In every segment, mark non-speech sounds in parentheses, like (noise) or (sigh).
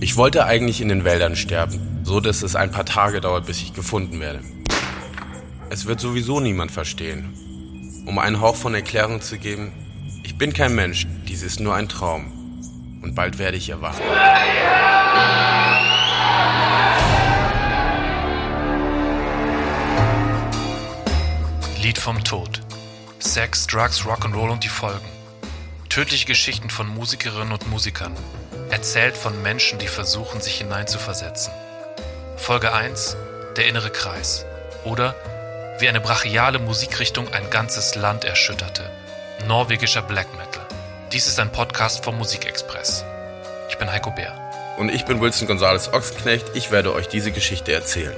Ich wollte eigentlich in den Wäldern sterben, so dass es ein paar Tage dauert, bis ich gefunden werde. Es wird sowieso niemand verstehen. Um einen Hauch von Erklärung zu geben, ich bin kein Mensch, dies ist nur ein Traum. Und bald werde ich erwachen. Lied vom Tod. Sex, Drugs, Rock'n'Roll und die Folgen. Tödliche Geschichten von Musikerinnen und Musikern. Erzählt von Menschen, die versuchen, sich hineinzuversetzen. Folge 1. Der innere Kreis. Oder wie eine brachiale Musikrichtung ein ganzes Land erschütterte. Norwegischer Black Metal. Dies ist ein Podcast vom Musikexpress. Ich bin Heiko Bär. Und ich bin Wilson Gonzales Ochsenknecht. Ich werde euch diese Geschichte erzählen.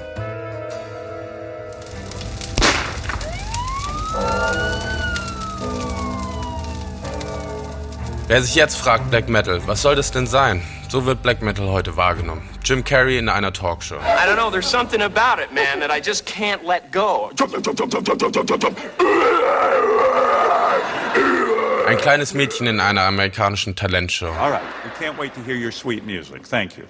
Wer sich jetzt fragt, Black Metal, was soll das denn sein? So wird Black Metal heute wahrgenommen. Jim Carrey in einer Talkshow. I don't know, there's something about it, man, that I just can't let go. Ein kleines Mädchen in einer amerikanischen Talentshow. All right, we can't wait to hear your sweet music. Thank you.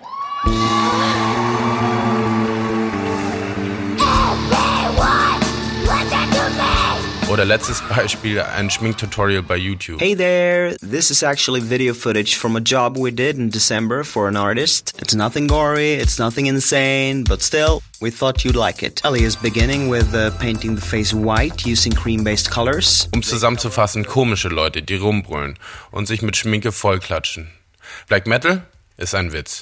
Oder letztes Beispiel ein Schminktutorial bei YouTube. Hey there, this is actually video footage from a job we did in December for an artist. It's nothing gory, it's nothing insane, but still, we thought you'd like it. Ellie is beginning with uh, painting the face white using cream-based colors. Um zusammenzufassen, komische Leute, die rumbrüllen und sich mit Schminke vollklatschen. Black Metal ist ein Witz.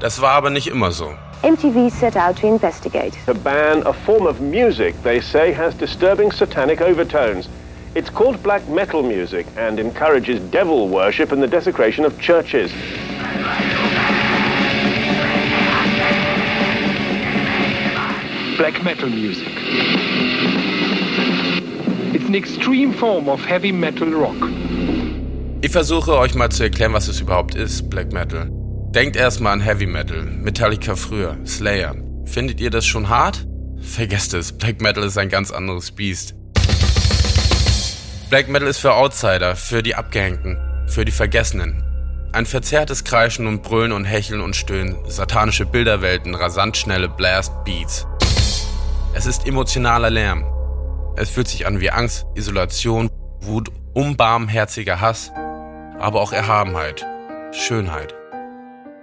Das war aber nicht immer so. MTV set out to investigate. To ban a form of music they say has disturbing satanic overtones. It's called black metal music and encourages devil worship and the desecration of churches. black metal music. It's an extreme form of heavy metal rock. Ich versuche euch mal zu erklären, was es überhaupt ist, Black Metal. Denkt erstmal an Heavy Metal, Metallica früher, Slayer. Findet ihr das schon hart? Vergesst es, Black Metal ist ein ganz anderes Biest. Black Metal ist für Outsider, für die Abgehängten, für die Vergessenen. Ein verzerrtes Kreischen und Brüllen und Hecheln und Stöhnen, satanische Bilderwelten, rasant schnelle Blast Beats. Es ist emotionaler Lärm. Es fühlt sich an wie Angst, Isolation, Wut, unbarmherziger Hass, aber auch Erhabenheit, Schönheit.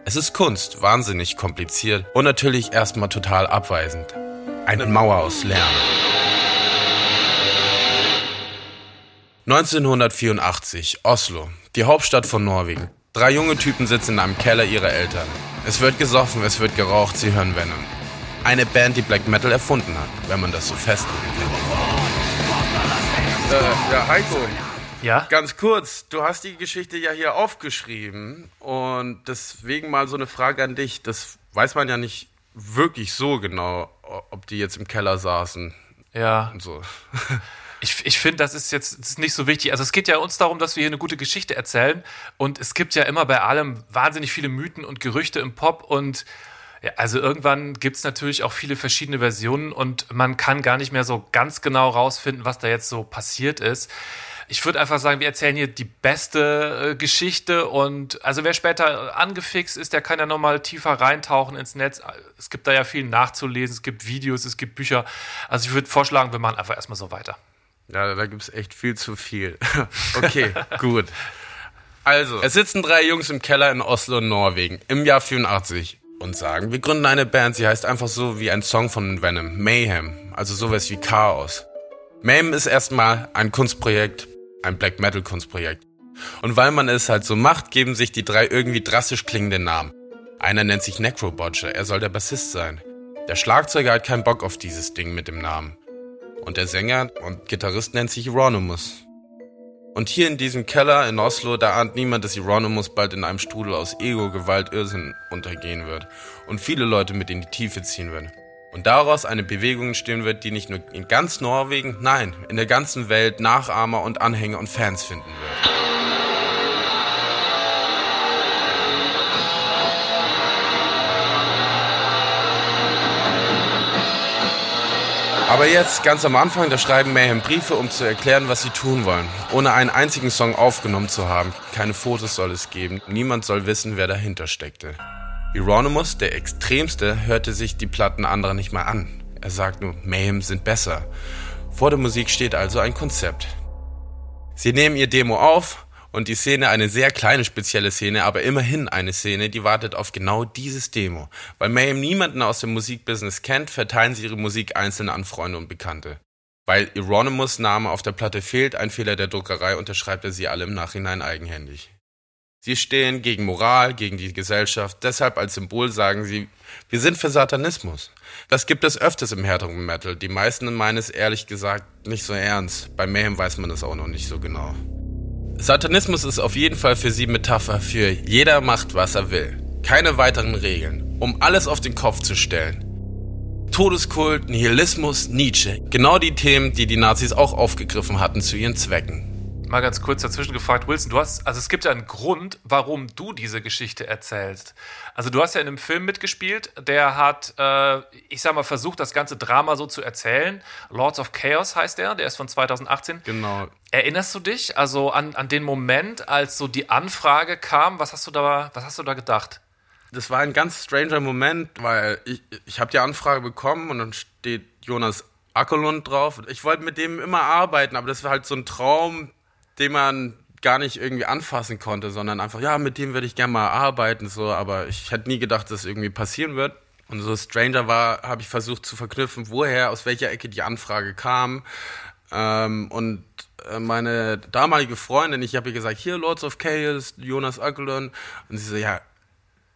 Es ist Kunst, wahnsinnig kompliziert und natürlich erstmal total abweisend. Eine Mauer aus Lärm. 1984, Oslo, die Hauptstadt von Norwegen. Drei junge Typen sitzen in einem Keller ihrer Eltern. Es wird gesoffen, es wird geraucht, sie hören Venom. Eine Band, die Black Metal erfunden hat, wenn man das so festlegen kann. Äh, ja, Heiko, Ja? Ganz kurz, du hast die Geschichte ja hier aufgeschrieben und deswegen mal so eine Frage an dich. Das weiß man ja nicht wirklich so genau, ob die jetzt im Keller saßen Ja. und so. (laughs) Ich, ich finde, das ist jetzt das ist nicht so wichtig. Also es geht ja uns darum, dass wir hier eine gute Geschichte erzählen. Und es gibt ja immer bei allem wahnsinnig viele Mythen und Gerüchte im Pop. Und ja, also irgendwann gibt es natürlich auch viele verschiedene Versionen und man kann gar nicht mehr so ganz genau rausfinden, was da jetzt so passiert ist. Ich würde einfach sagen, wir erzählen hier die beste äh, Geschichte und also wer später angefixt ist, der kann ja nochmal tiefer reintauchen ins Netz. Es gibt da ja viel nachzulesen, es gibt Videos, es gibt Bücher. Also ich würde vorschlagen, wir machen einfach erstmal so weiter. Ja, da gibt's echt viel zu viel. (laughs) okay, gut. Also, es sitzen drei Jungs im Keller in Oslo, Norwegen, im Jahr 84 und sagen, wir gründen eine Band, sie heißt einfach so wie ein Song von Venom, Mayhem, also sowas wie Chaos. Mayhem ist erstmal ein Kunstprojekt, ein Black Metal Kunstprojekt. Und weil man es halt so macht, geben sich die drei irgendwie drastisch klingende Namen. Einer nennt sich Necrobotcher, er soll der Bassist sein. Der Schlagzeuger hat keinen Bock auf dieses Ding mit dem Namen. Und der Sänger und Gitarrist nennt sich Euronymous. Und hier in diesem Keller in Oslo, da ahnt niemand, dass Euronymous bald in einem Strudel aus Ego, Gewalt, Irrsinn untergehen wird und viele Leute mit in die Tiefe ziehen werden. Und daraus eine Bewegung entstehen wird, die nicht nur in ganz Norwegen, nein, in der ganzen Welt Nachahmer und Anhänger und Fans finden wird. Aber jetzt, ganz am Anfang, da schreiben Mayhem Briefe, um zu erklären, was sie tun wollen. Ohne einen einzigen Song aufgenommen zu haben. Keine Fotos soll es geben. Niemand soll wissen, wer dahinter steckte. Euronymous, der Extremste, hörte sich die Platten anderer nicht mal an. Er sagt nur, Mayhem sind besser. Vor der Musik steht also ein Konzept. Sie nehmen ihr Demo auf und die Szene, eine sehr kleine spezielle Szene, aber immerhin eine Szene, die wartet auf genau dieses Demo. Weil Mayhem niemanden aus dem Musikbusiness kennt, verteilen sie ihre Musik einzeln an Freunde und Bekannte. Weil Euronymous Name auf der Platte fehlt, ein Fehler der Druckerei, unterschreibt er sie alle im Nachhinein eigenhändig. Sie stehen gegen Moral, gegen die Gesellschaft, deshalb als Symbol sagen sie, wir sind für Satanismus. Das gibt es öfters im härteren Metal. Die meisten meinen es ehrlich gesagt nicht so ernst. Bei Mayhem weiß man es auch noch nicht so genau. Satanismus ist auf jeden Fall für sie Metapher für jeder macht, was er will. Keine weiteren Regeln, um alles auf den Kopf zu stellen. Todeskult, Nihilismus, Nietzsche. Genau die Themen, die die Nazis auch aufgegriffen hatten zu ihren Zwecken mal ganz kurz dazwischen gefragt, Wilson, du hast, also es gibt ja einen Grund, warum du diese Geschichte erzählst. Also du hast ja in einem Film mitgespielt, der hat, äh, ich sag mal, versucht, das ganze Drama so zu erzählen. Lords of Chaos heißt der, der ist von 2018. Genau. Erinnerst du dich also an, an den Moment, als so die Anfrage kam? Was hast du da, was hast du da gedacht? Das war ein ganz stranger Moment, weil ich, ich habe die Anfrage bekommen und dann steht Jonas Ackerlund drauf. Ich wollte mit dem immer arbeiten, aber das war halt so ein Traum, den man gar nicht irgendwie anfassen konnte, sondern einfach, ja, mit dem würde ich gerne mal arbeiten, so, aber ich hätte nie gedacht, dass das irgendwie passieren wird. Und so Stranger war, habe ich versucht zu verknüpfen, woher, aus welcher Ecke die Anfrage kam. Ähm, und äh, meine damalige Freundin, ich habe ihr gesagt, hier Lords of Chaos, Jonas Ackelon. Und sie so, ja,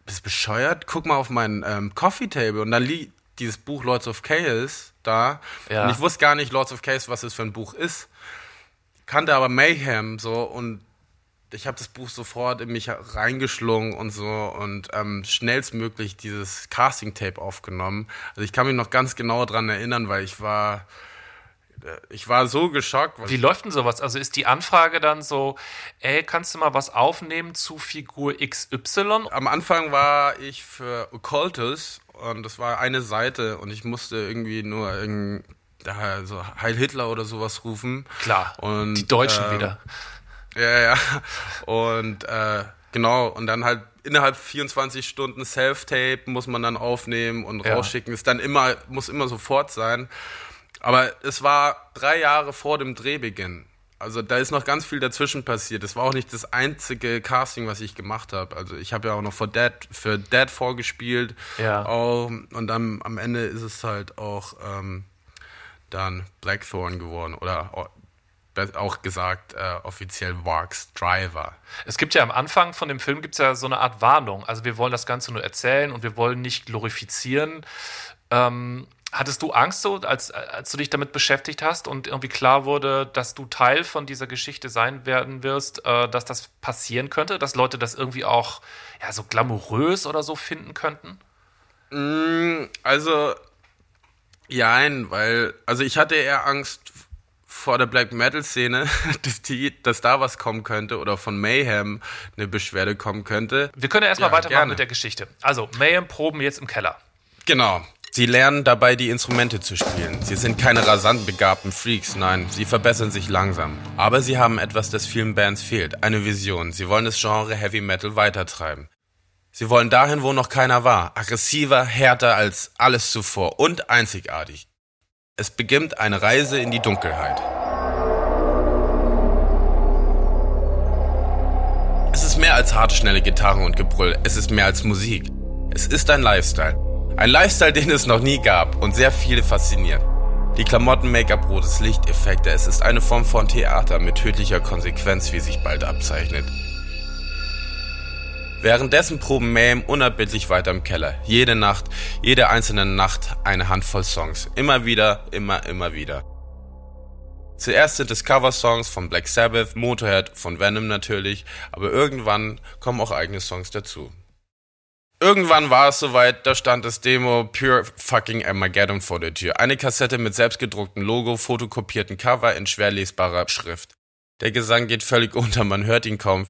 bist bescheuert? Guck mal auf mein ähm, Coffee Table. Und dann liegt dieses Buch Lords of Chaos da. Ja. Und ich wusste gar nicht, Lords of Chaos, was es für ein Buch ist kannte aber Mayhem so und ich habe das Buch sofort in mich reingeschlungen und so und ähm, schnellstmöglich dieses Casting-Tape aufgenommen. Also ich kann mich noch ganz genau daran erinnern, weil ich war, äh, ich war so geschockt. Wie läuft denn sowas? Also ist die Anfrage dann so, ey, kannst du mal was aufnehmen zu Figur XY? Am Anfang war ich für Occultus und das war eine Seite und ich musste irgendwie nur irgendwie also Heil Hitler oder sowas rufen. Klar. Und, die Deutschen äh, wieder. Ja, ja. Und äh, genau, und dann halt innerhalb 24 Stunden Self-Tape muss man dann aufnehmen und ja. rausschicken. Ist dann immer, muss immer sofort sein. Aber es war drei Jahre vor dem Drehbeginn. Also da ist noch ganz viel dazwischen passiert. Das war auch nicht das einzige Casting, was ich gemacht habe. Also ich habe ja auch noch für Dead, für Dead vorgespielt. Ja. Auch, und dann am Ende ist es halt auch ähm, dann Blackthorn geworden oder auch gesagt äh, offiziell Varks Driver. Es gibt ja am Anfang von dem Film gibt ja so eine Art Warnung. Also wir wollen das Ganze nur erzählen und wir wollen nicht glorifizieren. Ähm, hattest du Angst, so, als, als du dich damit beschäftigt hast und irgendwie klar wurde, dass du Teil von dieser Geschichte sein werden wirst, äh, dass das passieren könnte, dass Leute das irgendwie auch ja, so glamourös oder so finden könnten? Mm, also Jein, weil, also ich hatte eher Angst vor der Black Metal Szene, (laughs) dass, die, dass da was kommen könnte oder von Mayhem eine Beschwerde kommen könnte. Wir können ja erstmal ja, weitermachen gerne. mit der Geschichte. Also, Mayhem proben jetzt im Keller. Genau. Sie lernen dabei, die Instrumente zu spielen. Sie sind keine rasant begabten Freaks, nein, sie verbessern sich langsam. Aber sie haben etwas, das vielen Bands fehlt, eine Vision. Sie wollen das Genre Heavy Metal weitertreiben. Sie wollen dahin, wo noch keiner war. Aggressiver, härter als alles zuvor und einzigartig. Es beginnt eine Reise in die Dunkelheit. Es ist mehr als harte, schnelle Gitarren und Gebrüll. Es ist mehr als Musik. Es ist ein Lifestyle. Ein Lifestyle, (laughs) den es noch nie gab und sehr viele fasziniert. Die Klamotten, Make-up, rotes Licht, Effekte. Es ist eine Form von Theater mit tödlicher Konsequenz, wie sich bald abzeichnet. Währenddessen proben Mayhem unerbittlich weiter im Keller. Jede Nacht, jede einzelne Nacht eine Handvoll Songs. Immer wieder, immer, immer wieder. Zuerst sind es Cover-Songs von Black Sabbath, Motorhead, von Venom natürlich, aber irgendwann kommen auch eigene Songs dazu. Irgendwann war es soweit, da stand das Demo Pure Fucking Armageddon vor der Tür. Eine Kassette mit selbstgedrucktem Logo, fotokopierten Cover in schwer lesbarer Schrift. Der Gesang geht völlig (laughs) unter, man hört ihn kaum.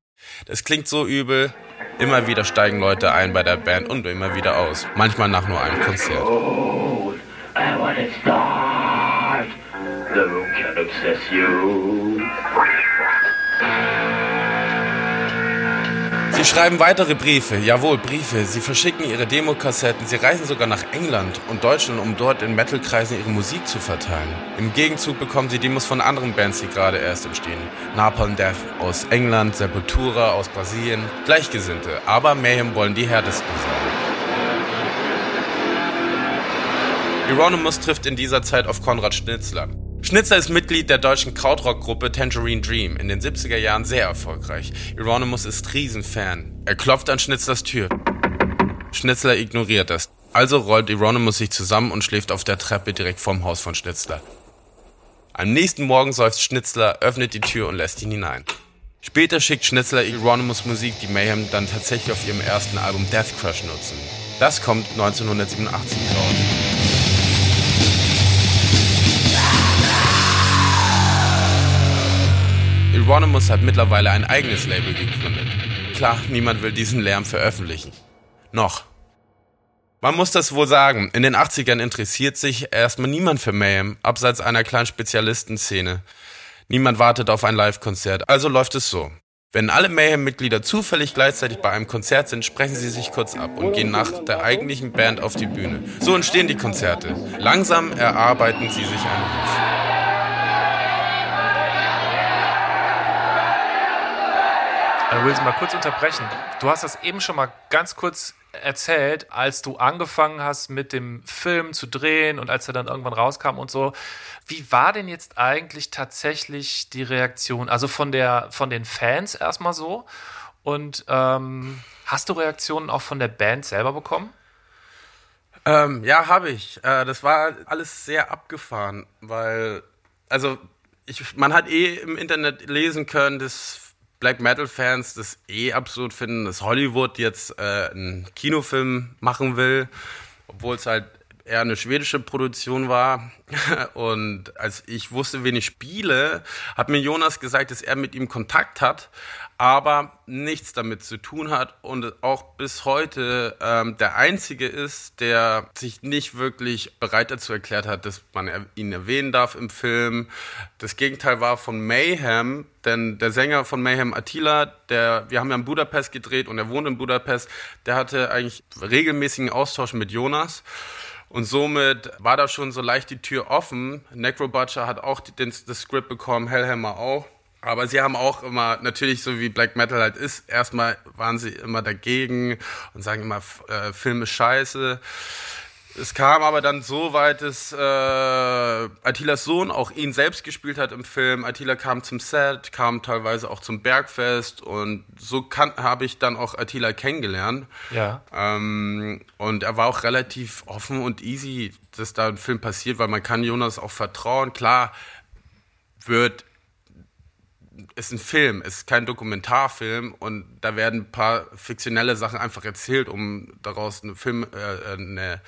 Das klingt so übel, Immer wieder steigen Leute ein bei der Band und immer wieder aus. Manchmal nach nur einem Konzert. I Sie schreiben weitere Briefe, jawohl, Briefe. Sie verschicken ihre Demokassetten, sie reisen sogar nach England und Deutschland, um dort in Metalkreisen ihre Musik zu verteilen. Im Gegenzug bekommen sie Demos von anderen Bands, die gerade erst entstehen. Napalm Death aus England, Sepultura aus Brasilien, Gleichgesinnte. Aber Mayhem wollen die härtesten sein. Euronymous trifft in dieser Zeit auf Konrad Schnitzler. Schnitzler ist Mitglied der deutschen Krautrock-Gruppe Tangerine Dream, in den 70er Jahren sehr erfolgreich. Euronymous ist Riesenfan. Er klopft an Schnitzlers Tür. Schnitzler ignoriert das. Also rollt Euronymous sich zusammen und schläft auf der Treppe direkt vorm Haus von Schnitzler. Am nächsten Morgen seufzt Schnitzler, öffnet die Tür und lässt ihn hinein. Später schickt Schnitzler Euronymous Musik, die Mayhem dann tatsächlich auf ihrem ersten Album Death Crush nutzen. Das kommt 1987 raus. Euronymous hat mittlerweile ein eigenes Label gegründet. Klar, niemand will diesen Lärm veröffentlichen. Noch. Man muss das wohl sagen, in den 80ern interessiert sich erstmal niemand für Mayhem, abseits einer kleinen Spezialistenszene. Niemand wartet auf ein Live-Konzert, also läuft es so. Wenn alle Mayhem-Mitglieder zufällig gleichzeitig bei einem Konzert sind, sprechen sie sich kurz ab und gehen nach der eigentlichen Band auf die Bühne. So entstehen die Konzerte. Langsam erarbeiten sie sich einen Ruf. Ich will Sie mal kurz unterbrechen. Du hast das eben schon mal ganz kurz erzählt, als du angefangen hast mit dem Film zu drehen und als er dann irgendwann rauskam und so. Wie war denn jetzt eigentlich tatsächlich die Reaktion? Also von der von den Fans erstmal so und ähm, hast du Reaktionen auch von der Band selber bekommen? Ähm, ja, habe ich. Äh, das war alles sehr abgefahren, weil also ich, man hat eh im Internet lesen können, dass Black Metal-Fans das eh absurd finden, dass Hollywood jetzt äh, einen Kinofilm machen will, obwohl es halt eher eine schwedische Produktion war. (laughs) Und als ich wusste, wen ich spiele, hat mir Jonas gesagt, dass er mit ihm Kontakt hat, aber nichts damit zu tun hat und auch bis heute ähm, der Einzige ist, der sich nicht wirklich bereit dazu erklärt hat, dass man ihn erwähnen darf im Film. Das Gegenteil war von Mayhem, denn der Sänger von Mayhem, Attila, der, wir haben ja in Budapest gedreht und er wohnt in Budapest, der hatte eigentlich regelmäßigen Austausch mit Jonas. Und somit war da schon so leicht die Tür offen. Necrobutcher hat auch den, das Skript bekommen, Hellhammer auch. Aber sie haben auch immer, natürlich so wie Black Metal halt ist, erstmal waren sie immer dagegen und sagen immer, äh, Film ist scheiße. Es kam aber dann so weit, dass äh, Attilas Sohn auch ihn selbst gespielt hat im Film. Attila kam zum Set, kam teilweise auch zum Bergfest und so habe ich dann auch Attila kennengelernt. Ja. Ähm, und er war auch relativ offen und easy, dass da ein Film passiert, weil man kann Jonas auch vertrauen. Klar wird ist ein Film, ist kein Dokumentarfilm und da werden ein paar fiktionelle Sachen einfach erzählt, um daraus eine Film, äh, eine,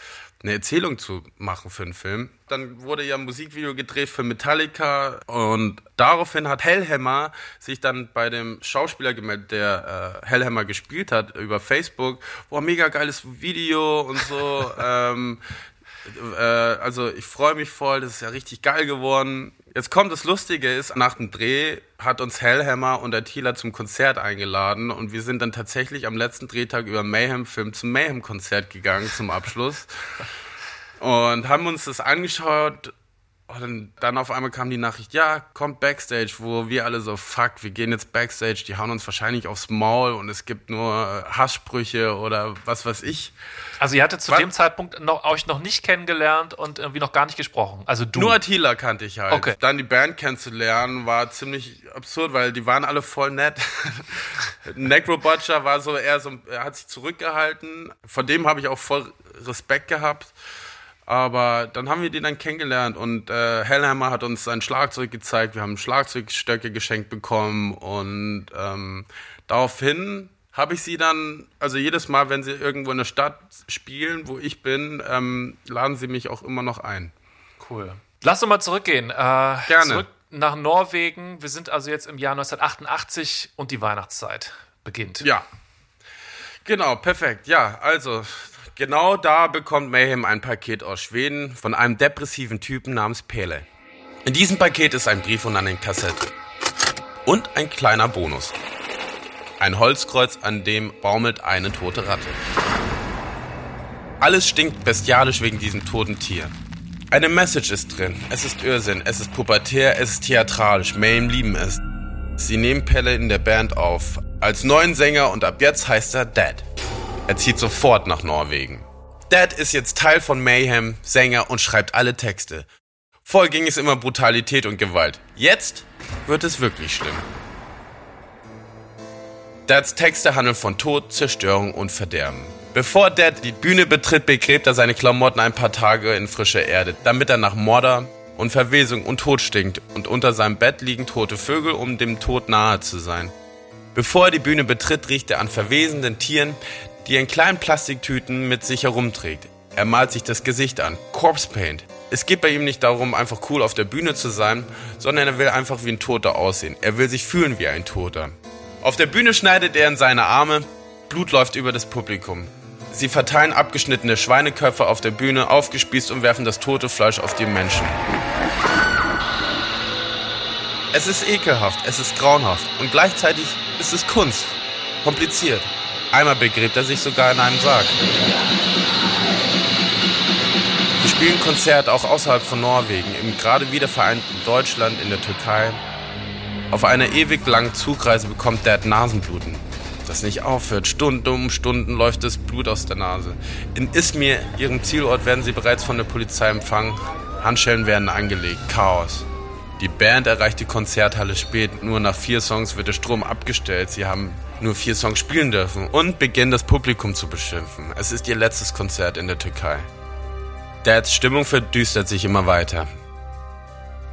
eine Erzählung zu machen für einen Film. Dann wurde ja ein Musikvideo gedreht für Metallica und daraufhin hat Hellhammer sich dann bei dem Schauspieler gemeldet, der äh, Hellhammer gespielt hat, über Facebook. Boah, mega geiles Video und so. (laughs) ähm, äh, also ich freue mich voll, das ist ja richtig geil geworden. Jetzt kommt das Lustige ist, nach dem Dreh hat uns Hellhammer und Attila zum Konzert eingeladen und wir sind dann tatsächlich am letzten Drehtag über Mayhem-Film zum Mayhem-Konzert gegangen zum Abschluss (laughs) und haben uns das angeschaut und dann auf einmal kam die Nachricht, ja, kommt Backstage, wo wir alle so, fuck, wir gehen jetzt Backstage, die hauen uns wahrscheinlich aufs Maul und es gibt nur Hasssprüche oder was weiß ich. Also ihr hattet zu was? dem Zeitpunkt noch, euch noch nicht kennengelernt und irgendwie noch gar nicht gesprochen. Also du. Nur Attila kannte ich halt. Okay. Dann die Band kennenzulernen war ziemlich absurd, weil die waren alle voll nett. (laughs) Necrobutcher war so eher so, er hat sich zurückgehalten. Von dem habe ich auch voll Respekt gehabt. Aber dann haben wir die dann kennengelernt und äh, Hellhammer hat uns sein Schlagzeug gezeigt. Wir haben Schlagzeugstöcke geschenkt bekommen und ähm, daraufhin habe ich sie dann, also jedes Mal, wenn sie irgendwo in der Stadt spielen, wo ich bin, ähm, laden sie mich auch immer noch ein. Cool. Lass uns mal zurückgehen. Äh, Gerne. Zurück nach Norwegen. Wir sind also jetzt im Jahr 1988 und die Weihnachtszeit beginnt. Ja. Genau, perfekt. Ja, also Genau da bekommt Mayhem ein Paket aus Schweden von einem depressiven Typen namens Pele. In diesem Paket ist ein Brief und eine Kassette. Und ein kleiner Bonus. Ein Holzkreuz, an dem baumelt eine tote Ratte. Alles stinkt bestialisch wegen diesem toten Tier. Eine Message ist drin. Es ist Irrsinn, es ist pubertär, es ist theatralisch. Mayhem lieben es. Sie nehmen Pelle in der Band auf. Als neuen Sänger und ab jetzt heißt er Dad. Er zieht sofort nach Norwegen. Dad ist jetzt Teil von Mayhem, Sänger und schreibt alle Texte. Vorher ging es immer Brutalität und Gewalt. Jetzt wird es wirklich schlimm. Dads Texte handeln von Tod, Zerstörung und Verderben. Bevor Dad die Bühne betritt, begräbt er seine Klamotten ein paar Tage in frischer Erde, damit er nach Mordor und Verwesung und Tod stinkt und unter seinem Bett liegen tote Vögel, um dem Tod nahe zu sein. Bevor er die Bühne betritt, riecht er an verwesenden Tieren, die in kleinen Plastiktüten mit sich herumträgt. Er malt sich das Gesicht an. Corpse Paint. Es geht bei ihm nicht darum, einfach cool auf der Bühne zu sein, sondern er will einfach wie ein Toter aussehen. Er will sich fühlen wie ein Toter. Auf der Bühne schneidet er in seine Arme, Blut läuft über das Publikum. Sie verteilen abgeschnittene Schweineköpfe auf der Bühne, aufgespießt und werfen das tote Fleisch auf die Menschen. Es ist ekelhaft, es ist grauenhaft und gleichzeitig ist es Kunst. Kompliziert. Einmal begräbt er sich sogar in einem Sarg. Wir spielen Konzert auch außerhalb von Norwegen, im gerade wiedervereinten Deutschland, in der Türkei, auf einer ewig langen Zugreise bekommt Dad Nasenbluten. Das nicht aufhört. Stunden um Stunden läuft das Blut aus der Nase. In Izmir, ihrem Zielort, werden sie bereits von der Polizei empfangen. Handschellen werden angelegt. Chaos. Die Band erreicht die Konzerthalle spät. Nur nach vier Songs wird der Strom abgestellt. Sie haben nur vier Songs spielen dürfen und beginnen das Publikum zu beschimpfen. Es ist ihr letztes Konzert in der Türkei. Dads Stimmung verdüstert sich immer weiter.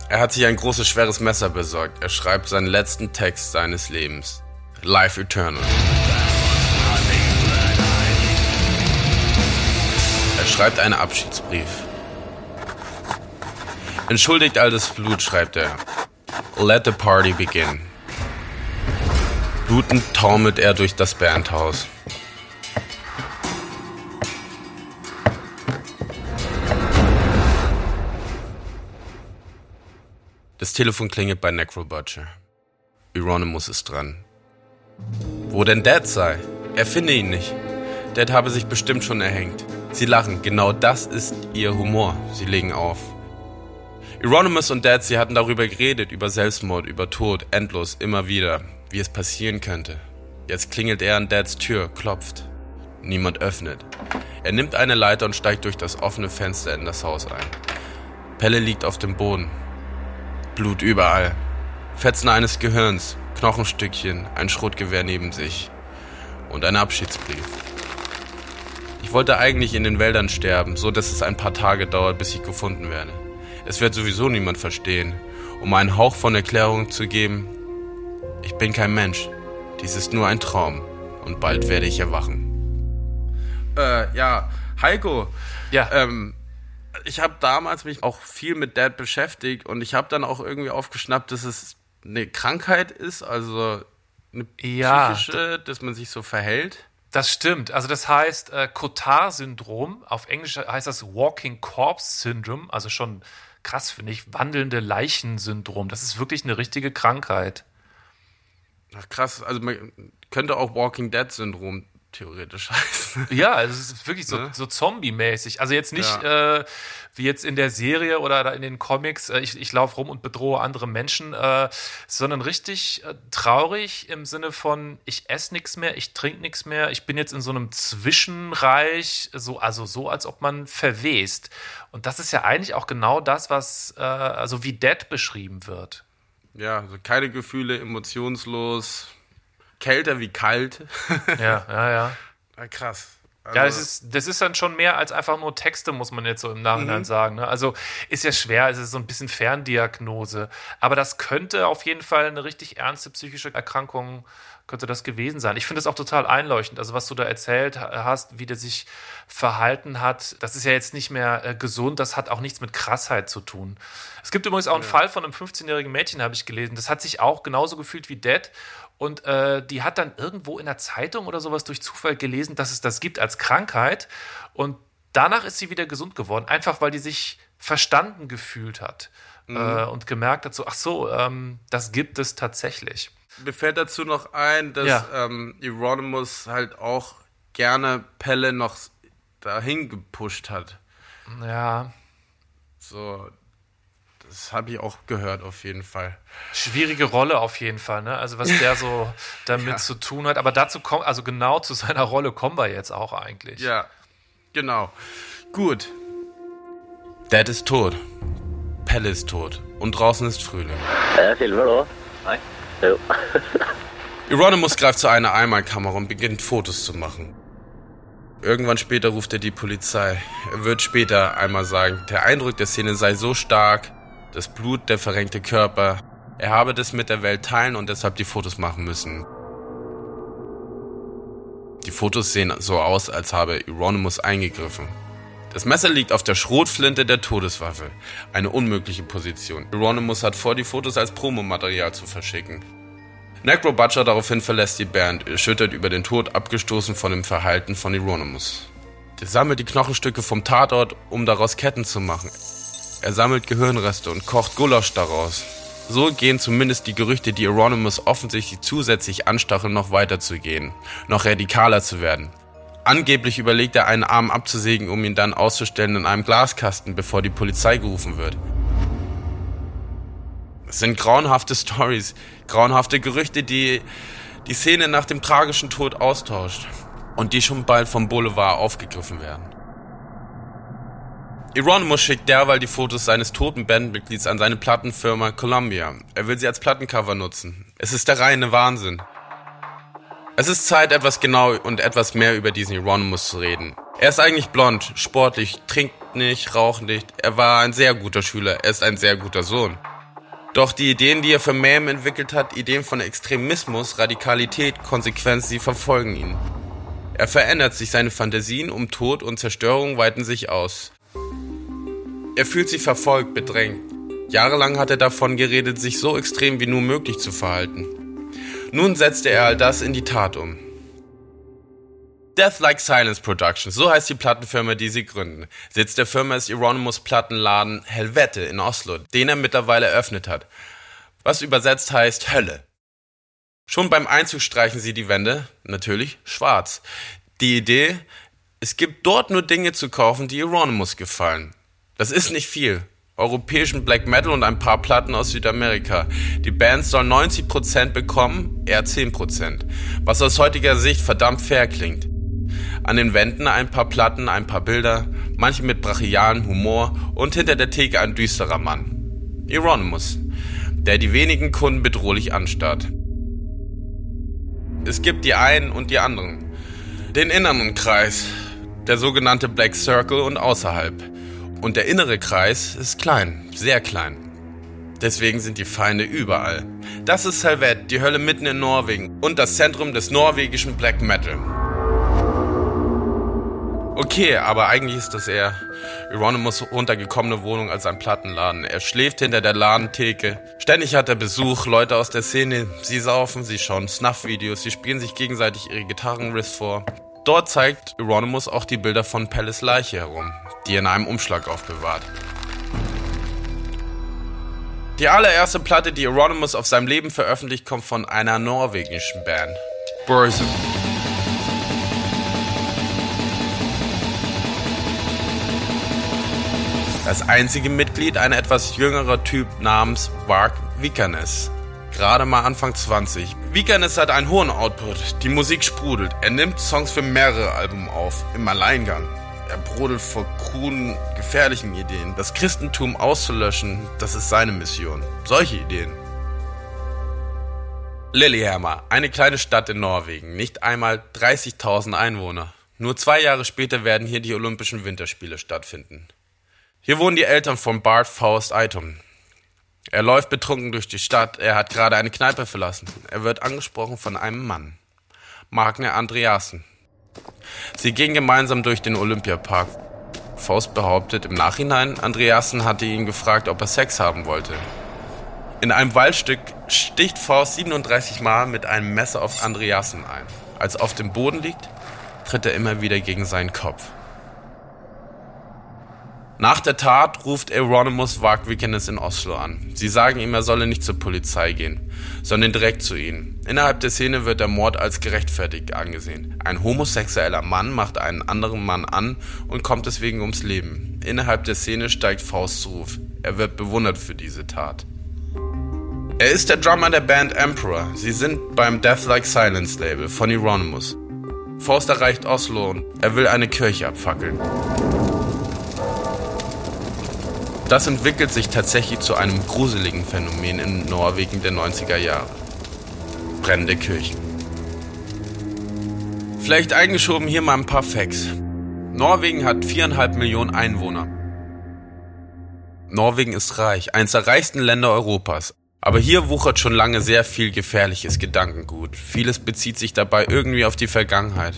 Er hat sich ein großes, schweres Messer besorgt. Er schreibt seinen letzten Text seines Lebens. Life Eternal. Er schreibt einen Abschiedsbrief. Entschuldigt all das Blut, schreibt er. Let the party begin. Blutend taumelt er durch das Bandhaus. Das Telefon klingelt bei Necro Butcher. Euronymous ist dran. Wo denn Dad sei? Er finde ihn nicht. Dad habe sich bestimmt schon erhängt. Sie lachen, genau das ist ihr Humor. Sie legen auf. Euronymous und Dad, sie hatten darüber geredet, über Selbstmord, über Tod, endlos, immer wieder, wie es passieren könnte. Jetzt klingelt er an Dads Tür, klopft. Niemand öffnet. Er nimmt eine Leiter und steigt durch das offene Fenster in das Haus ein. Pelle liegt auf dem Boden. Blut überall. Fetzen eines Gehirns, Knochenstückchen, ein Schrotgewehr neben sich und ein Abschiedsbrief. Ich wollte eigentlich in den Wäldern sterben, so dass es ein paar Tage dauert, bis ich gefunden werde. Es wird sowieso niemand verstehen. Um einen Hauch von Erklärung zu geben, ich bin kein Mensch. Dies ist nur ein Traum und bald werde ich erwachen. Äh, ja, Heiko. Ja. Ähm, ich habe damals mich auch viel mit Dad beschäftigt und ich habe dann auch irgendwie aufgeschnappt, dass es eine Krankheit ist, also eine Ja. psychische, dass man sich so verhält. Das stimmt. Also das heißt äh, Cotard-Syndrom. Auf Englisch heißt das Walking Corpse Syndrome. Also schon krass, finde ich. Wandelnde Leichensyndrom. Das ist wirklich eine richtige Krankheit. Ach, krass, also man könnte auch Walking Dead Syndrom theoretisch (laughs) heißen. Ja, also es ist wirklich so, Ne? so Zombie-mäßig. Also jetzt nicht äh, wie jetzt in der Serie oder in den Comics, äh, ich, ich laufe rum und bedrohe andere Menschen, äh, sondern richtig äh, traurig im Sinne von, ich esse nichts mehr, ich trinke nichts mehr, ich bin jetzt in so einem Zwischenreich, so, also so, als ob man verwest. Und das ist ja eigentlich auch genau das, was äh, also wie Dead beschrieben wird. Ja, also keine Gefühle, emotionslos, kälter wie kalt. (laughs) Ja, ja, ja. Ja, krass. Also, Ja, das ist, das ist dann schon mehr als einfach nur Texte, muss man jetzt so im Nachhinein sagen. Ne? Also ist ja schwer, es ist so ein bisschen Ferndiagnose. Aber das könnte auf jeden Fall eine richtig ernste psychische Erkrankung, könnte das gewesen sein. Ich finde es auch total einleuchtend. Also was du da erzählt ha- hast, wie der sich verhalten hat, das ist ja jetzt nicht mehr äh, gesund, das hat auch nichts mit Krassheit zu tun. Es gibt übrigens auch einen Fall von einem 15-jährigen Mädchen, habe ich gelesen. Das hat sich auch genauso gefühlt wie Dead. Und äh, die hat dann irgendwo in der Zeitung oder sowas durch Zufall gelesen, dass es das gibt als Krankheit. Und danach ist sie wieder gesund geworden, einfach weil die sich verstanden gefühlt hat. äh, und gemerkt hat, so, ach so, ähm, das gibt es tatsächlich. Mir fällt dazu noch ein, dass Ja. ähm, Euronymous halt auch gerne Pelle noch dahin gepusht hat. Ja, So, das habe ich auch gehört auf jeden Fall. schwierige Rolle auf jeden Fall, ne? Also was der so (laughs) damit Ja. zu tun hat. Aber dazu kommt, also genau zu seiner Rolle kommen wir jetzt auch eigentlich. Ja, genau. Gut. Dad ist tot. Pelle ist tot. Und draußen ist Frühling. Er Silver da? Jo. Euronymous greift zu einer Einmalkamera und beginnt Fotos zu machen. Irgendwann später ruft er die Polizei. Er wird später einmal sagen, der Eindruck der Szene sei so stark, das Blut, der verrenkte Körper, er habe das mit der Welt teilen und deshalb die Fotos machen müssen. Die Fotos sehen so aus, als habe Euronymous eingegriffen. Das Messer liegt auf der Schrotflinte der Todeswaffe. Eine unmögliche Position. Euronymous hat vor, die Fotos als Promomaterial zu verschicken. Necro Butcher daraufhin verlässt die Band, erschüttert über den Tod, abgestoßen von dem Verhalten von Euronymous. Er sammelt die Knochenstücke vom Tatort, um daraus Ketten zu machen. Er sammelt Gehirnreste und kocht Gulasch daraus. So gehen zumindest die Gerüchte, die Euronymous offensichtlich zusätzlich anstacheln, noch weiterzugehen, noch radikaler zu werden. Angeblich überlegt er, einen Arm abzusägen, um ihn dann auszustellen in einem Glaskasten, bevor die Polizei gerufen wird. Es sind grauenhafte Stories, grauenhafte Gerüchte, die die Szene nach dem tragischen Tod austauscht und die schon bald vom Boulevard aufgegriffen werden. Euronymous schickt derweil die Fotos seines toten Bandmitglieds an seine Plattenfirma Columbia. Er will sie als Plattencover nutzen. Es ist der reine Wahnsinn. Es ist Zeit, etwas genau und etwas mehr über diesen Euronymous zu reden. Er ist eigentlich blond, sportlich, trinkt nicht, raucht nicht. Er war ein sehr guter Schüler, er ist ein sehr guter Sohn. Doch die Ideen, die er für Mayhem entwickelt hat, Ideen von Extremismus, Radikalität, Konsequenz, sie verfolgen ihn. Er verändert sich, seine Fantasien um Tod und Zerstörung weiten sich aus. Er fühlt sich verfolgt, bedrängt. Jahrelang hat er davon geredet, sich so extrem wie nur möglich zu verhalten. Nun setzte er all das in die Tat um. Death Like Silence Productions, so heißt die Plattenfirma, die sie gründen. Sitz der Firma ist Euronymous Plattenladen Helvete in Oslo, den er mittlerweile eröffnet hat. Was übersetzt heißt Hölle. Schon beim Einzug streichen sie die Wände, natürlich schwarz. Die Idee, es gibt dort nur Dinge zu kaufen, die Euronymous gefallen. Das ist nicht viel. Europäischen Black Metal und ein paar Platten aus Südamerika. Die Band soll 90% bekommen, er 10%. Was aus heutiger Sicht verdammt fair klingt. An den Wänden ein paar Platten, ein paar Bilder, manche mit brachialem Humor und hinter der Theke ein düsterer Mann. Euronymous, der die wenigen Kunden bedrohlich anstarrt. Es gibt die einen und die anderen. Den inneren Kreis, der sogenannte Black Circle und außerhalb. Und der innere Kreis ist klein, sehr klein. Deswegen sind die Feinde überall. Das ist Helvet, die Hölle mitten in Norwegen und das Zentrum des norwegischen Black Metal. Okay, aber eigentlich ist das eher Euronymous runtergekommene Wohnung als ein Plattenladen. Er schläft hinter der Ladentheke. Ständig hat er Besuch, Leute aus der Szene. Sie saufen, sie schauen Snuff-Videos, sie spielen sich gegenseitig ihre Gitarrenriffs vor. Dort zeigt Euronymous auch die Bilder von Pelles Leiche herum, die er in einem Umschlag aufbewahrt. Die allererste Platte, die Euronymous auf seinem Leben veröffentlicht, kommt von einer norwegischen Band. Burzum. Das einzige Mitglied ein etwas jüngerer Typ namens Varg Vikernes. Gerade mal Anfang 20. Vikernes hat einen hohen Output. Die Musik sprudelt. Er nimmt Songs für mehrere Alben auf. Im Alleingang. Er brodelt vor kruden, gefährlichen Ideen. Das Christentum auszulöschen, das ist seine Mission. Solche Ideen. Lillehammer, eine kleine Stadt in Norwegen. Nicht einmal 30.000 Einwohner. Nur zwei Jahre später werden hier die Olympischen Winterspiele stattfinden. Hier wohnen die Eltern von Bart Faust Eitum. Er läuft betrunken durch die Stadt, er hat gerade eine Kneipe verlassen. Er wird angesprochen von einem Mann. Magne Andreasen. Sie gehen gemeinsam durch den Olympiapark. Faust behauptet im Nachhinein, Andreasen hatte ihn gefragt, ob er Sex haben wollte. In einem Waldstück sticht Faust 37 Mal mit einem Messer auf Andreasen ein. Als er auf dem Boden liegt, tritt er immer wieder gegen seinen Kopf. Nach der Tat ruft Euronymous Varg Vikernes in Oslo an. Sie sagen ihm, er solle nicht zur Polizei gehen, sondern direkt zu ihnen. Innerhalb der Szene wird der Mord als gerechtfertigt angesehen. Ein homosexueller Mann macht einen anderen Mann an und kommt deswegen ums Leben. Innerhalb der Szene steigt Faust zu Ruf. Er wird bewundert für diese Tat. Er ist der Drummer der Band Emperor. Sie sind beim Death Like Silence Label von Euronymous. Faust erreicht Oslo und er will eine Kirche abfackeln. Das entwickelt sich tatsächlich zu einem gruseligen Phänomen in Norwegen der 90er Jahre. Brennende Kirchen. Vielleicht eingeschoben hier mal ein paar Facts. Norwegen hat viereinhalb Millionen Einwohner. Norwegen ist reich, eines der reichsten Länder Europas. Aber hier wuchert schon lange sehr viel gefährliches Gedankengut. Vieles bezieht sich dabei irgendwie auf die Vergangenheit.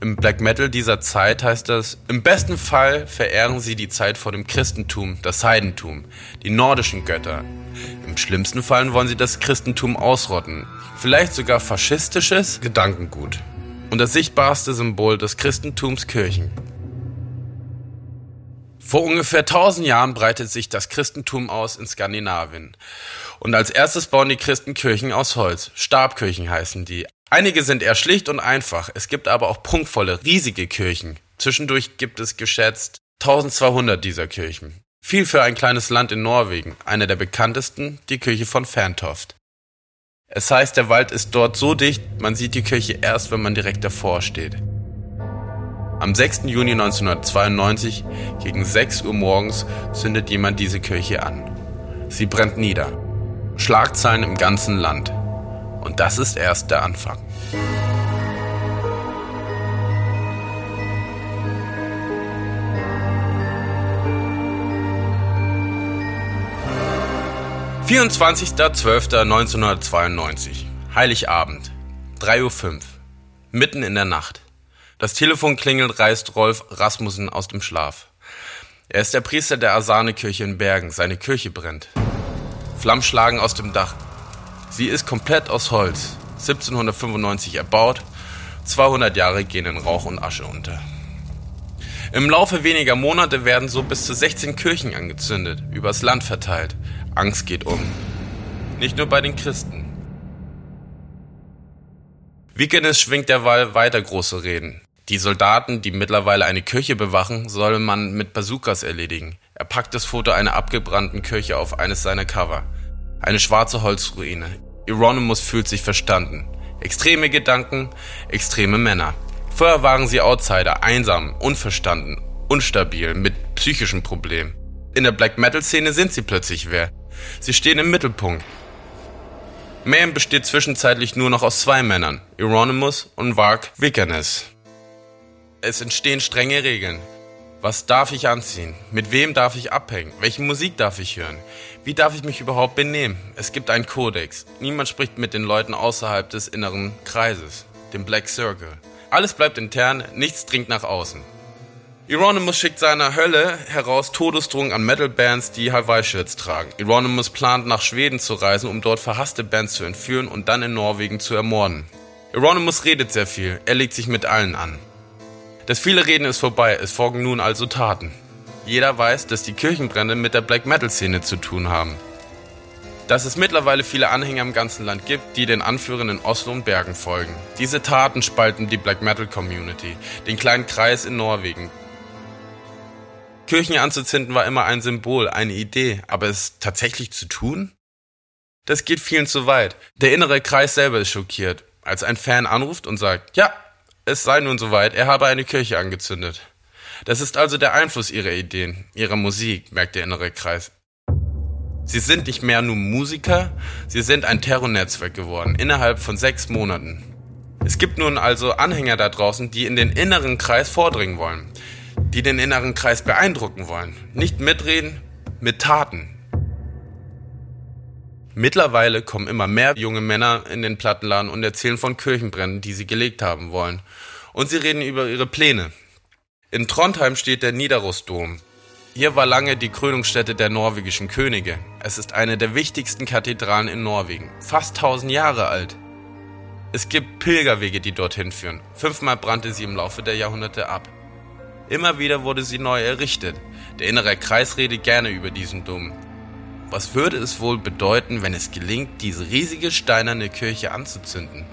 Im Black Metal dieser Zeit heißt das, im besten Fall verehren sie die Zeit vor dem Christentum, das Heidentum, die nordischen Götter. Im schlimmsten Fall wollen sie das Christentum ausrotten. Vielleicht sogar faschistisches Gedankengut. Und das sichtbarste Symbol des Christentums Kirchen. Vor ungefähr 1000 Jahren breitet sich das Christentum aus in Skandinavien. Und als erstes bauen die Christen Kirchen aus Holz. Stabkirchen heißen die. Einige sind eher schlicht und einfach, es gibt aber auch prunkvolle, riesige Kirchen. Zwischendurch gibt es geschätzt 1200 dieser Kirchen. Viel für ein kleines Land in Norwegen, eine der bekanntesten, die Kirche von Ferntoft. Es heißt, der Wald ist dort so dicht, man sieht die Kirche erst, wenn man direkt davor steht. Am 6. Juni 1992 gegen 6 Uhr morgens zündet jemand diese Kirche an. Sie brennt nieder. Schlagzeilen im ganzen Land. Und das ist erst der Anfang. (24.12.1992) Heiligabend 3.05 Uhr Mitten in der Nacht Das Telefon klingelt, reißt Rolf Rasmussen aus dem Schlaf. Er ist der Priester der Asane-Kirche in Bergen. Seine Kirche brennt. Flammen schlagen aus dem Dach. Sie ist komplett aus Holz, 1795 erbaut, 200 Jahre gehen in Rauch und Asche unter. Im Laufe weniger Monate werden so bis zu 16 Kirchen angezündet, übers Land verteilt. Angst geht um. Nicht nur bei den Christen. Wikenes schwingt derweil weiter große Reden. Die Soldaten, die mittlerweile eine Kirche bewachen, soll man mit Bazookas erledigen. Er packt das Foto einer abgebrannten Kirche auf eines seiner Cover. Eine schwarze Holzruine. Euronymous fühlt sich verstanden. Extreme Gedanken, extreme Männer. Vorher waren sie Outsider, einsam, unverstanden, unstabil, mit psychischen Problemen. In der Black Metal Szene sind sie plötzlich wer. Sie stehen im Mittelpunkt. Mayhem besteht zwischenzeitlich nur noch aus zwei Männern, Euronymous und Varg Vikernes. Es entstehen strenge Regeln. Was darf ich anziehen? Mit wem darf ich abhängen? Welche Musik darf ich hören? Wie darf ich mich überhaupt benehmen? Es gibt einen Kodex. Niemand spricht mit den Leuten außerhalb des inneren Kreises, dem Black Circle. Alles bleibt intern, nichts dringt nach außen. Euronymous schickt seiner Hölle heraus Todesdrohungen an Metal-Bands, die Hawaii-Shirts tragen. Euronymous plant nach Schweden zu reisen, um dort verhasste Bands zu entführen und dann in Norwegen zu ermorden. Euronymous redet sehr viel, er legt sich mit allen an. Das viele Reden ist vorbei, es folgen nun also Taten. Jeder weiß, dass die Kirchenbrände mit der Black Metal Szene zu tun haben. Dass es mittlerweile viele Anhänger im ganzen Land gibt, die den Anführern in Oslo und Bergen folgen. Diese Taten spalten die Black Metal Community, den kleinen Kreis in Norwegen. Kirchen anzuzünden war immer ein Symbol, eine Idee, aber es tatsächlich zu tun? Das geht vielen zu weit. Der innere Kreis selber ist schockiert, als ein Fan anruft und sagt, ja, es sei nun soweit, er habe eine Kirche angezündet. Das ist also der Einfluss ihrer Ideen, ihrer Musik, merkt der innere Kreis. Sie sind nicht mehr nur Musiker, sie sind ein Terrornetzwerk geworden, innerhalb von sechs Monaten. Es gibt nun also Anhänger da draußen, die in den inneren Kreis vordringen wollen, die den inneren Kreis beeindrucken wollen. Nicht mitreden, mit Taten. Mittlerweile kommen immer mehr junge Männer in den Plattenladen und erzählen von Kirchenbränden, die sie gelegt haben wollen. Und sie reden über ihre Pläne. In Trondheim steht der Nidarosdom. Hier war lange die Krönungsstätte der norwegischen Könige. Es ist eine der wichtigsten Kathedralen in Norwegen. Fast tausend Jahre alt. Es gibt Pilgerwege, die dorthin führen. Fünfmal brannte sie im Laufe der Jahrhunderte ab. Immer wieder wurde sie neu errichtet. Der innere Kreis redet gerne über diesen Dom. Was würde es wohl bedeuten, wenn es gelingt, diese riesige steinerne Kirche anzuzünden?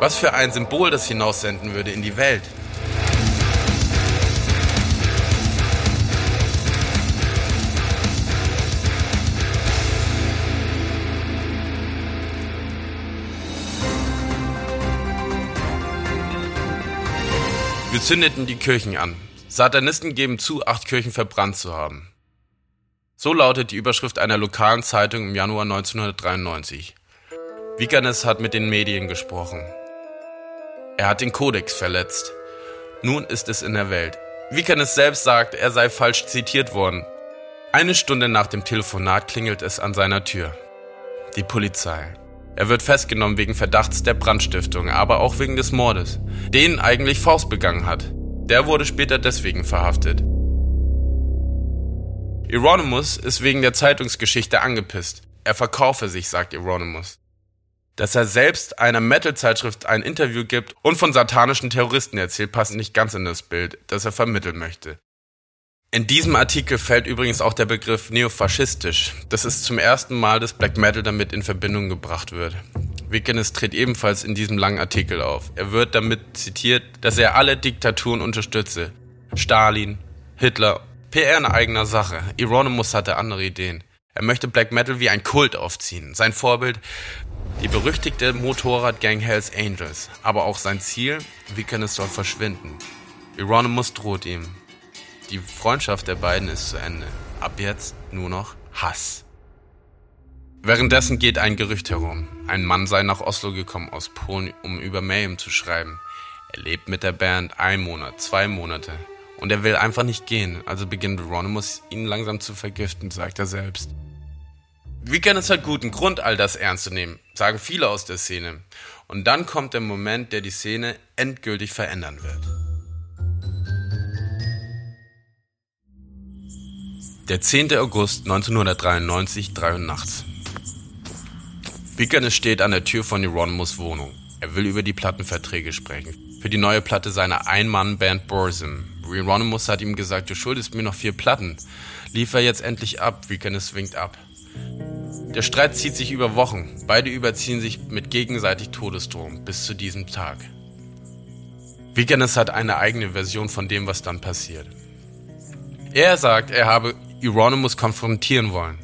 Was für ein Symbol das hinaussenden würde in die Welt. Wir zündeten die Kirchen an. Satanisten geben zu, acht Kirchen verbrannt zu haben. So lautet die Überschrift einer lokalen Zeitung im Januar 1993. Vikernes hat mit den Medien gesprochen. Er hat den Kodex verletzt. Nun ist es in der Welt. Vikernes selbst sagt, er sei falsch zitiert worden. Eine Stunde nach dem Telefonat klingelt es an seiner Tür. Die Polizei. Er wird festgenommen wegen Verdachts der Brandstiftung, aber auch wegen des Mordes, den eigentlich Faust begangen hat. Der wurde später deswegen verhaftet. Euronymous ist wegen der Zeitungsgeschichte angepisst. Er verkaufe sich, sagt Euronymous. Dass er selbst einer Metal-Zeitschrift ein Interview gibt und von satanischen Terroristen erzählt, passt nicht ganz in das Bild, das er vermitteln möchte. In diesem Artikel fällt übrigens auch der Begriff neofaschistisch. Das ist zum ersten Mal, dass Black Metal damit in Verbindung gebracht wird. Wickenes tritt ebenfalls in diesem langen Artikel auf. Er wird damit zitiert, dass er alle Diktaturen unterstütze. Stalin, Hitler, PR in eigener Sache. Euronymous hatte andere Ideen. Er möchte Black Metal wie ein Kult aufziehen. Sein Vorbild die berüchtigte Motorradgang Hells Angels. Aber auch sein Ziel, Wickenes soll verschwinden. Euronymous droht ihm. Die Freundschaft der beiden ist zu Ende. Ab jetzt nur noch Hass. Währenddessen geht ein Gerücht herum. Ein Mann sei nach Oslo gekommen aus Polen, um über Mayhem zu schreiben. Er lebt mit der Band ein Monat, zwei Monate. Und er will einfach nicht gehen, also beginnt Ronimus ihn langsam zu vergiften, sagt er selbst. Weekend ist halt guten Grund, all das ernst zu nehmen, sagen viele aus der Szene. Und dann kommt der Moment, der die Szene endgültig verändern wird. Der 10. August 1993, 3 Uhr nachts. Wickernes steht an der Tür von Euronymous Wohnung. Er will über die Plattenverträge sprechen. Für die neue Platte seiner Ein-Mann-Band Borzim. Euronymous hat ihm gesagt, du schuldest mir noch vier Platten. Liefer jetzt endlich ab. Wickernes winkt ab. Der Streit zieht sich über Wochen. Beide überziehen sich mit gegenseitig Todesdrohung bis zu diesem Tag. Wickernes hat eine eigene Version von dem, was dann passiert. Er sagt, er habe Euronymous konfrontieren wollen.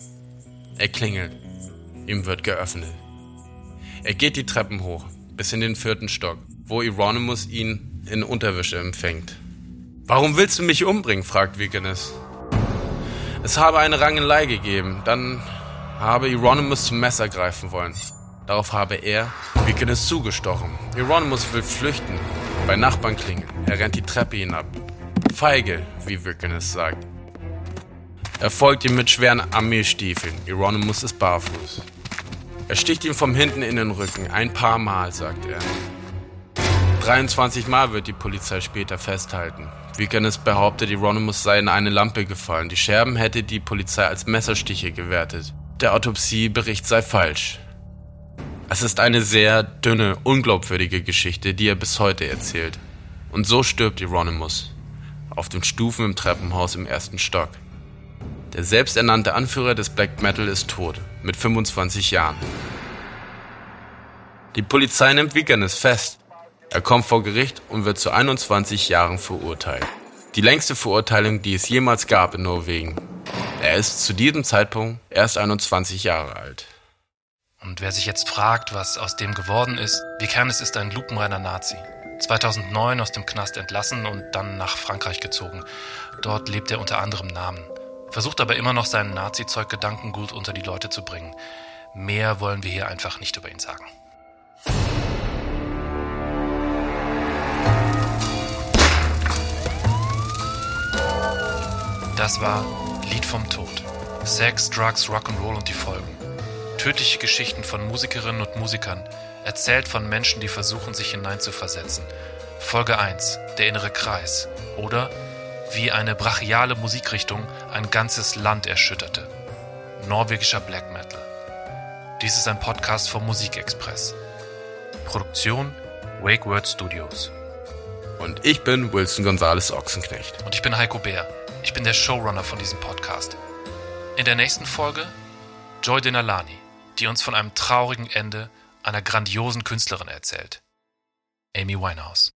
Er klingelt. Ihm wird geöffnet. Er geht die Treppen hoch, bis in den vierten Stock, wo Euronymous ihn in Unterwäsche empfängt. Warum willst du mich umbringen? fragt Vigenes. Es habe eine Rangelei gegeben. Dann habe Euronymous zum Messer greifen wollen. Darauf habe er Vigenes zugestochen. Euronymous will flüchten. Bei Nachbarn klingeln. Er rennt die Treppe hinab. Feige, wie Vigenes sagt. Er folgt ihm mit schweren Armeestiefeln. Euronymous ist barfuß. Er sticht ihm vom hinten in den Rücken. Ein paar Mal, sagt er. 23 Mal wird die Polizei später festhalten. Vikernes behauptet, Euronymous sei in eine Lampe gefallen. Die Scherben hätte die Polizei als Messerstiche gewertet. Der Autopsiebericht sei falsch. Es ist eine sehr dünne, unglaubwürdige Geschichte, die er bis heute erzählt. Und so stirbt Euronymous. Auf den Stufen im Treppenhaus im ersten Stock. Der selbsternannte Anführer des Black Metal ist tot, mit 25 Jahren. Die Polizei nimmt Vikernes fest. Er kommt vor Gericht und wird zu 21 Jahren verurteilt. Die längste Verurteilung, die es jemals gab in Norwegen. Er ist zu diesem Zeitpunkt erst 21 Jahre alt. Und wer sich jetzt fragt, was aus dem geworden ist, Vikernes ist ein lupenreiner Nazi. 2009 aus dem Knast entlassen und dann nach Frankreich gezogen. Dort lebt er unter anderem Namen versucht aber immer noch seinen Nazi-Zeug-Gedankengut unter die Leute zu bringen. Mehr wollen wir hier einfach nicht über ihn sagen. Das war Lied vom Tod. Sex, Drugs, Rock'n'Roll und die Folgen. Tödliche Geschichten von Musikerinnen und Musikern, erzählt von Menschen, die versuchen, sich hineinzuversetzen. Folge 1, der innere Kreis. Oder wie eine brachiale Musikrichtung ein ganzes Land erschütterte. Norwegischer Black Metal. Dies ist ein Podcast vom Musikexpress. Produktion Wake Word Studios. Und ich bin Wilson Gonzales Ochsenknecht. Und ich bin Heiko Bär. Ich bin der Showrunner von diesem Podcast. In der nächsten Folge Joy Denalani, die uns von einem traurigen Ende einer grandiosen Künstlerin erzählt. Amy Winehouse.